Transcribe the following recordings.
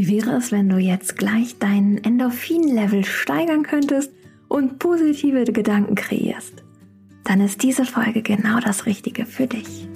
Wie wäre es, wenn du jetzt gleich dein Endorphin-Level steigern könntest und positive Gedanken kreierst? Dann ist diese Folge genau das Richtige für dich.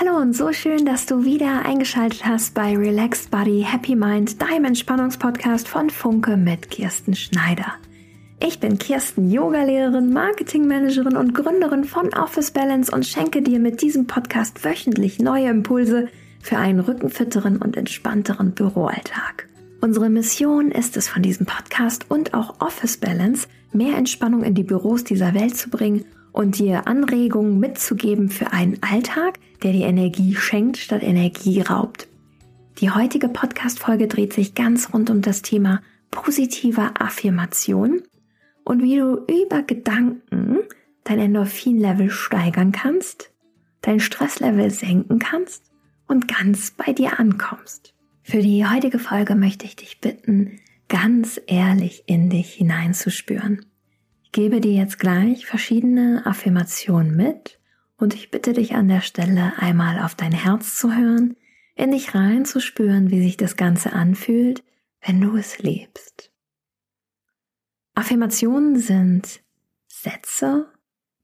Hallo und so schön, dass du wieder eingeschaltet hast bei Relaxed Body Happy Mind, deinem Entspannungspodcast von Funke mit Kirsten Schneider. Ich bin Kirsten, Yogalehrerin, Marketingmanagerin und Gründerin von Office Balance und schenke dir mit diesem Podcast wöchentlich neue Impulse für einen rückenfitteren und entspannteren Büroalltag. Unsere Mission ist es von diesem Podcast und auch Office Balance, mehr Entspannung in die Büros dieser Welt zu bringen und dir Anregungen mitzugeben für einen Alltag, der dir Energie schenkt statt Energie raubt. Die heutige Podcast-Folge dreht sich ganz rund um das Thema positiver Affirmation und wie du über Gedanken dein Endorphin-Level steigern kannst, dein Stresslevel senken kannst und ganz bei dir ankommst. Für die heutige Folge möchte ich dich bitten, ganz ehrlich in dich hineinzuspüren. Ich gebe dir jetzt gleich verschiedene Affirmationen mit und ich bitte dich an der Stelle einmal auf dein Herz zu hören, in dich reinzuspüren, wie sich das Ganze anfühlt, wenn du es lebst. Affirmationen sind Sätze,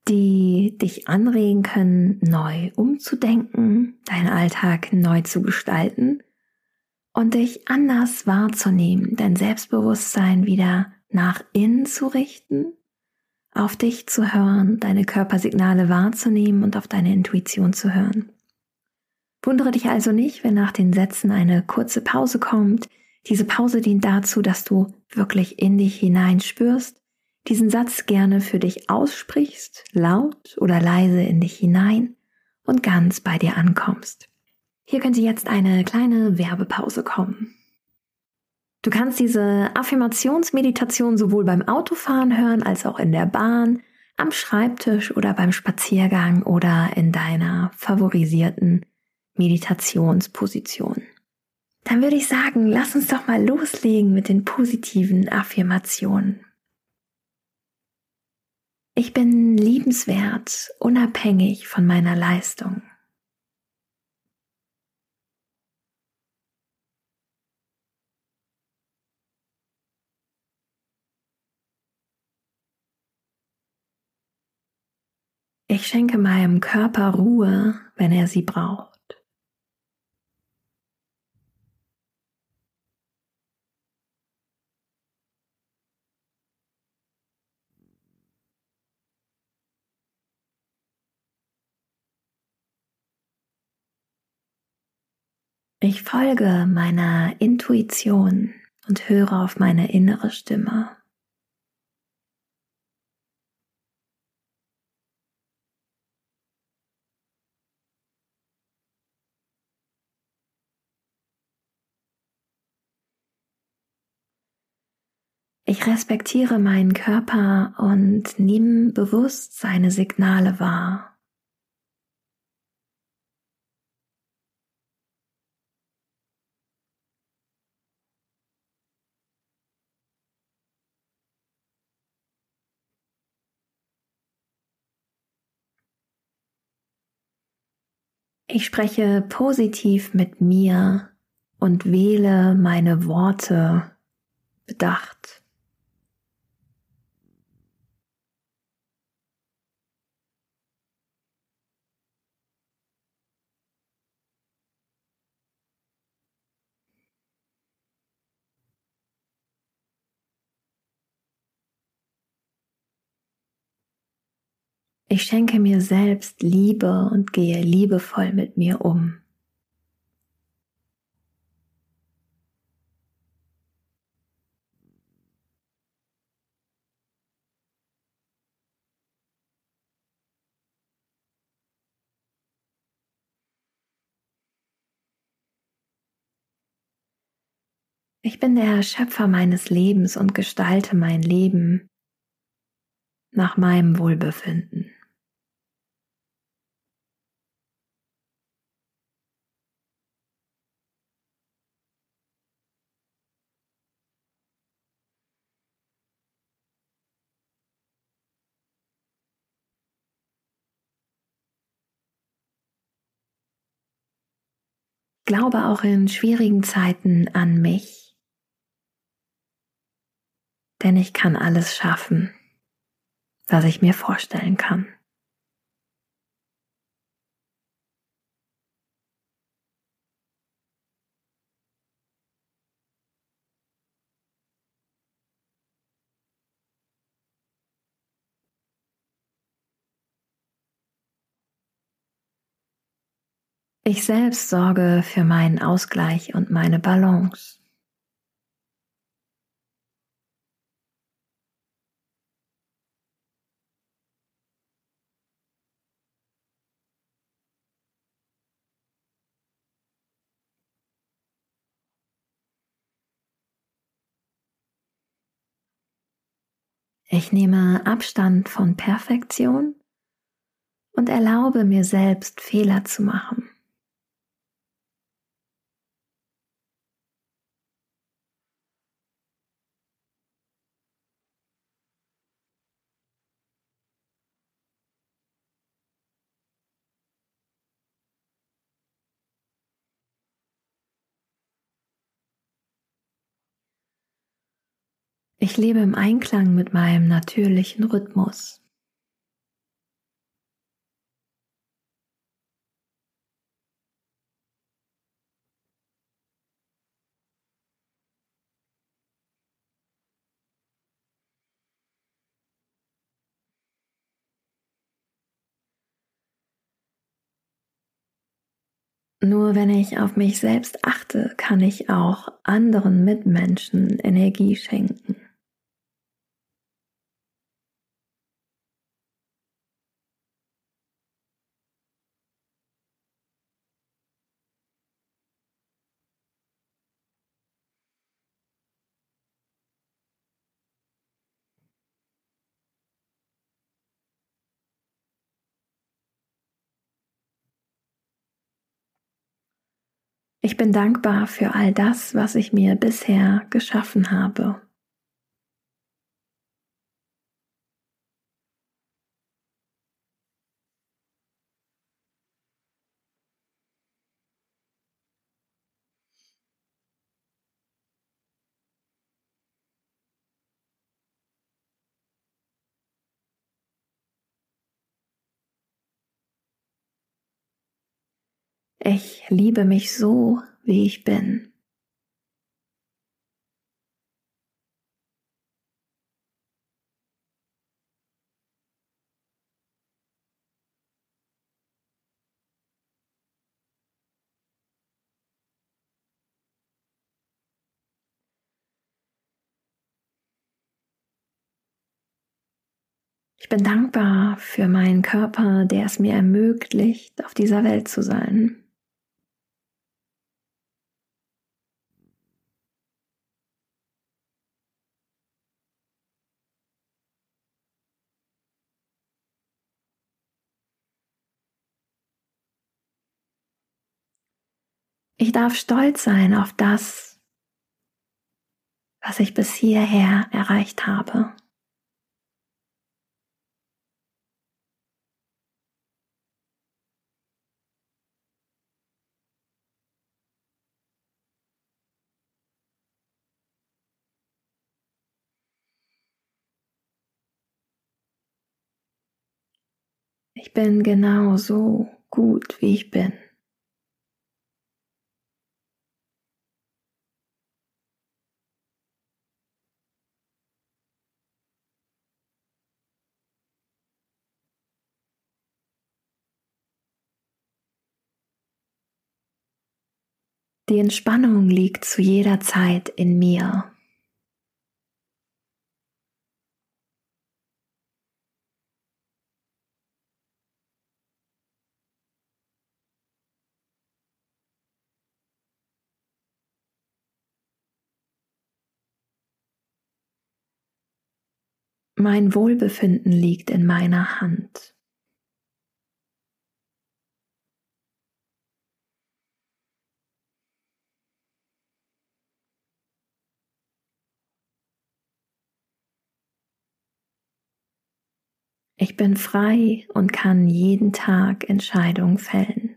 die dich anregen können, neu umzudenken, deinen Alltag neu zu gestalten und dich anders wahrzunehmen, dein Selbstbewusstsein wieder nach innen zu richten auf dich zu hören, deine Körpersignale wahrzunehmen und auf deine Intuition zu hören. Wundere dich also nicht, wenn nach den Sätzen eine kurze Pause kommt. Diese Pause dient dazu, dass du wirklich in dich hineinspürst, diesen Satz gerne für dich aussprichst, laut oder leise in dich hinein und ganz bei dir ankommst. Hier könnte jetzt eine kleine Werbepause kommen. Du kannst diese Affirmationsmeditation sowohl beim Autofahren hören als auch in der Bahn, am Schreibtisch oder beim Spaziergang oder in deiner favorisierten Meditationsposition. Dann würde ich sagen, lass uns doch mal loslegen mit den positiven Affirmationen. Ich bin liebenswert, unabhängig von meiner Leistung. Ich schenke meinem Körper Ruhe, wenn er sie braucht. Ich folge meiner Intuition und höre auf meine innere Stimme. Ich respektiere meinen Körper und nehme bewusst seine Signale wahr. Ich spreche positiv mit mir und wähle meine Worte bedacht. Ich schenke mir selbst Liebe und gehe liebevoll mit mir um. Ich bin der Schöpfer meines Lebens und gestalte mein Leben nach meinem Wohlbefinden. Glaube auch in schwierigen Zeiten an mich. Denn ich kann alles schaffen, was ich mir vorstellen kann. Ich selbst sorge für meinen Ausgleich und meine Balance. Ich nehme Abstand von Perfektion und erlaube mir selbst Fehler zu machen. Ich lebe im Einklang mit meinem natürlichen Rhythmus. Nur wenn ich auf mich selbst achte, kann ich auch anderen Mitmenschen Energie schenken. Ich bin dankbar für all das, was ich mir bisher geschaffen habe. Ich liebe mich so, wie ich bin. Ich bin dankbar für meinen Körper, der es mir ermöglicht, auf dieser Welt zu sein. Ich darf stolz sein auf das, was ich bis hierher erreicht habe. Ich bin genau so gut, wie ich bin. Die Entspannung liegt zu jeder Zeit in mir. Mein Wohlbefinden liegt in meiner Hand. Ich bin frei und kann jeden Tag Entscheidungen fällen.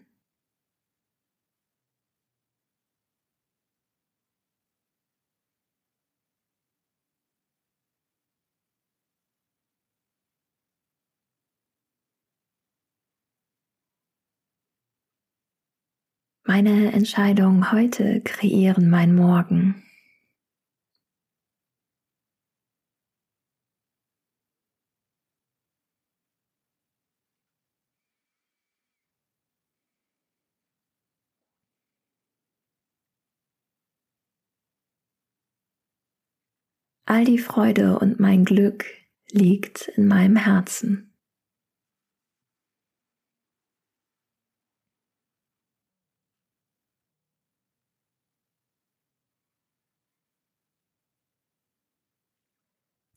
Meine Entscheidungen heute kreieren mein Morgen. All die Freude und mein Glück liegt in meinem Herzen.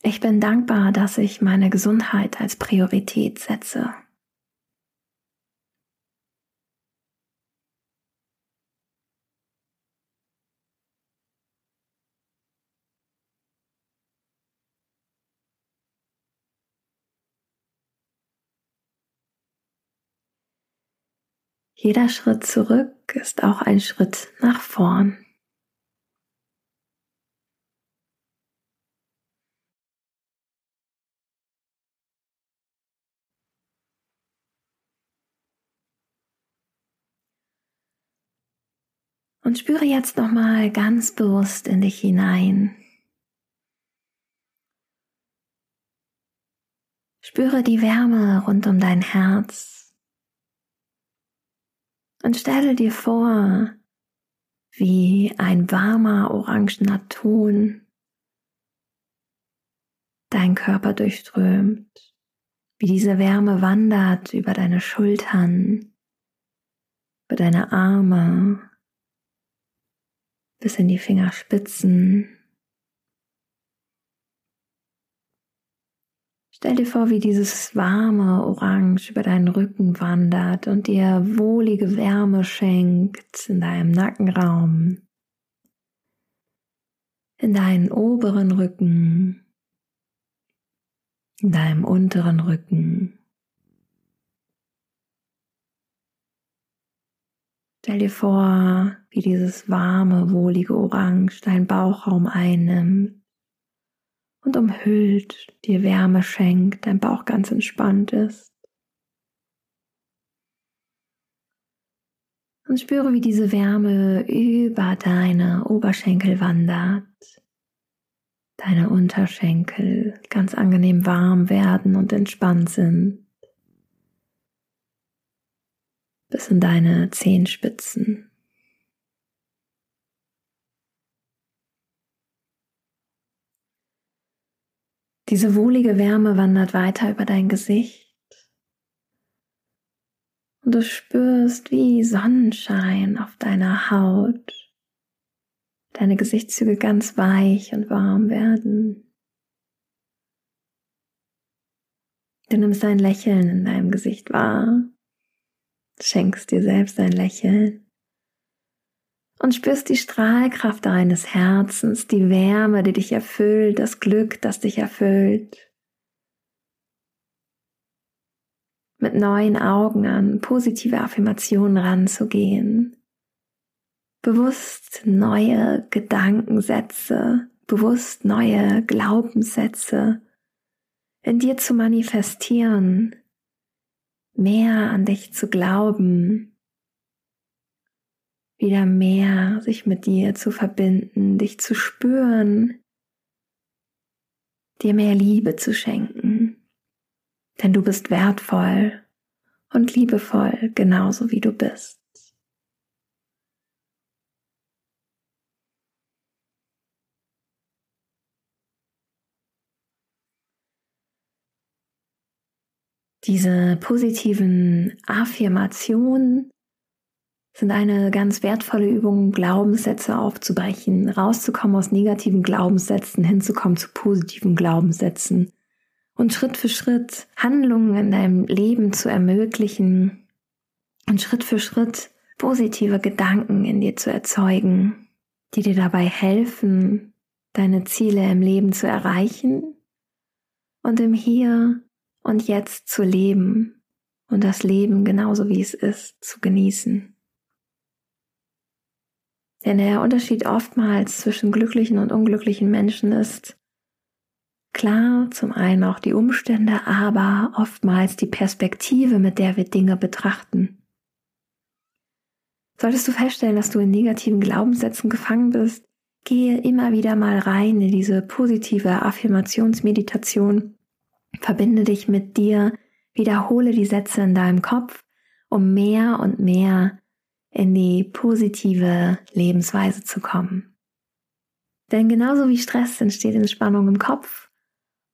Ich bin dankbar, dass ich meine Gesundheit als Priorität setze. Jeder Schritt zurück ist auch ein Schritt nach vorn. Und spüre jetzt nochmal ganz bewusst in dich hinein. Spüre die Wärme rund um dein Herz. Und stelle dir vor, wie ein warmer orangener Ton dein Körper durchströmt, wie diese Wärme wandert über deine Schultern, über deine Arme, bis in die Fingerspitzen, Stell dir vor, wie dieses warme Orange über deinen Rücken wandert und dir wohlige Wärme schenkt in deinem Nackenraum, in deinen oberen Rücken, in deinem unteren Rücken. Stell dir vor, wie dieses warme, wohlige Orange deinen Bauchraum einnimmt und umhüllt, dir Wärme schenkt, dein Bauch ganz entspannt ist. Und spüre, wie diese Wärme über deine Oberschenkel wandert, deine Unterschenkel ganz angenehm warm werden und entspannt sind, bis in deine Zehenspitzen. Diese wohlige Wärme wandert weiter über dein Gesicht. Und du spürst, wie Sonnenschein auf deiner Haut deine Gesichtszüge ganz weich und warm werden. Du nimmst ein Lächeln in deinem Gesicht wahr, schenkst dir selbst ein Lächeln und spürst die Strahlkraft deines Herzens, die Wärme, die dich erfüllt, das Glück, das dich erfüllt. Mit neuen Augen an positive Affirmationen ranzugehen, bewusst neue Gedankensätze, bewusst neue Glaubenssätze in dir zu manifestieren, mehr an dich zu glauben, wieder mehr sich mit dir zu verbinden, dich zu spüren, dir mehr Liebe zu schenken. Denn du bist wertvoll und liebevoll, genauso wie du bist. Diese positiven Affirmationen sind eine ganz wertvolle Übung, Glaubenssätze aufzubrechen, rauszukommen aus negativen Glaubenssätzen, hinzukommen zu positiven Glaubenssätzen und Schritt für Schritt Handlungen in deinem Leben zu ermöglichen und Schritt für Schritt positive Gedanken in dir zu erzeugen, die dir dabei helfen, deine Ziele im Leben zu erreichen und im Hier und Jetzt zu leben und das Leben genauso wie es ist zu genießen. Denn der Unterschied oftmals zwischen glücklichen und unglücklichen Menschen ist klar, zum einen auch die Umstände, aber oftmals die Perspektive, mit der wir Dinge betrachten. Solltest du feststellen, dass du in negativen Glaubenssätzen gefangen bist, gehe immer wieder mal rein in diese positive Affirmationsmeditation. Verbinde dich mit dir, wiederhole die Sätze in deinem Kopf, um mehr und mehr in die positive Lebensweise zu kommen. Denn genauso wie Stress entsteht Entspannung im Kopf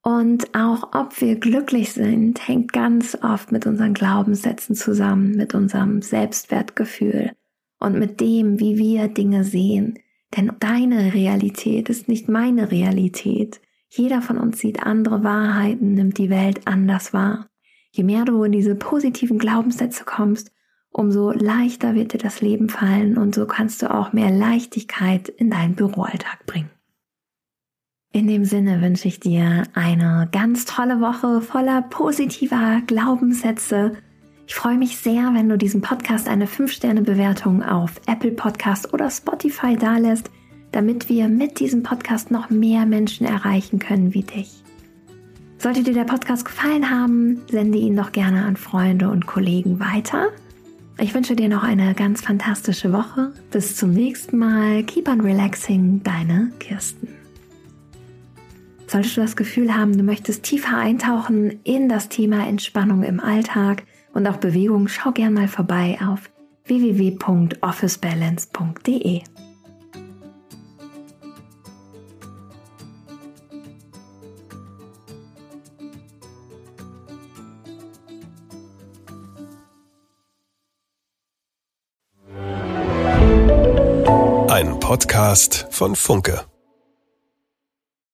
und auch ob wir glücklich sind, hängt ganz oft mit unseren Glaubenssätzen zusammen, mit unserem Selbstwertgefühl und mit dem, wie wir Dinge sehen. Denn deine Realität ist nicht meine Realität. Jeder von uns sieht andere Wahrheiten, nimmt die Welt anders wahr. Je mehr du in diese positiven Glaubenssätze kommst, umso leichter wird dir das Leben fallen und so kannst du auch mehr Leichtigkeit in deinen Büroalltag bringen. In dem Sinne wünsche ich dir eine ganz tolle Woche voller positiver Glaubenssätze. Ich freue mich sehr, wenn du diesem Podcast eine 5-Sterne-Bewertung auf Apple Podcast oder Spotify dalässt, damit wir mit diesem Podcast noch mehr Menschen erreichen können wie dich. Sollte dir der Podcast gefallen haben, sende ihn doch gerne an Freunde und Kollegen weiter. Ich wünsche dir noch eine ganz fantastische Woche. Bis zum nächsten Mal. Keep on relaxing, deine Kirsten. Solltest du das Gefühl haben, du möchtest tiefer eintauchen in das Thema Entspannung im Alltag und auch Bewegung, schau gern mal vorbei auf www.officebalance.de. Podcast von Funke.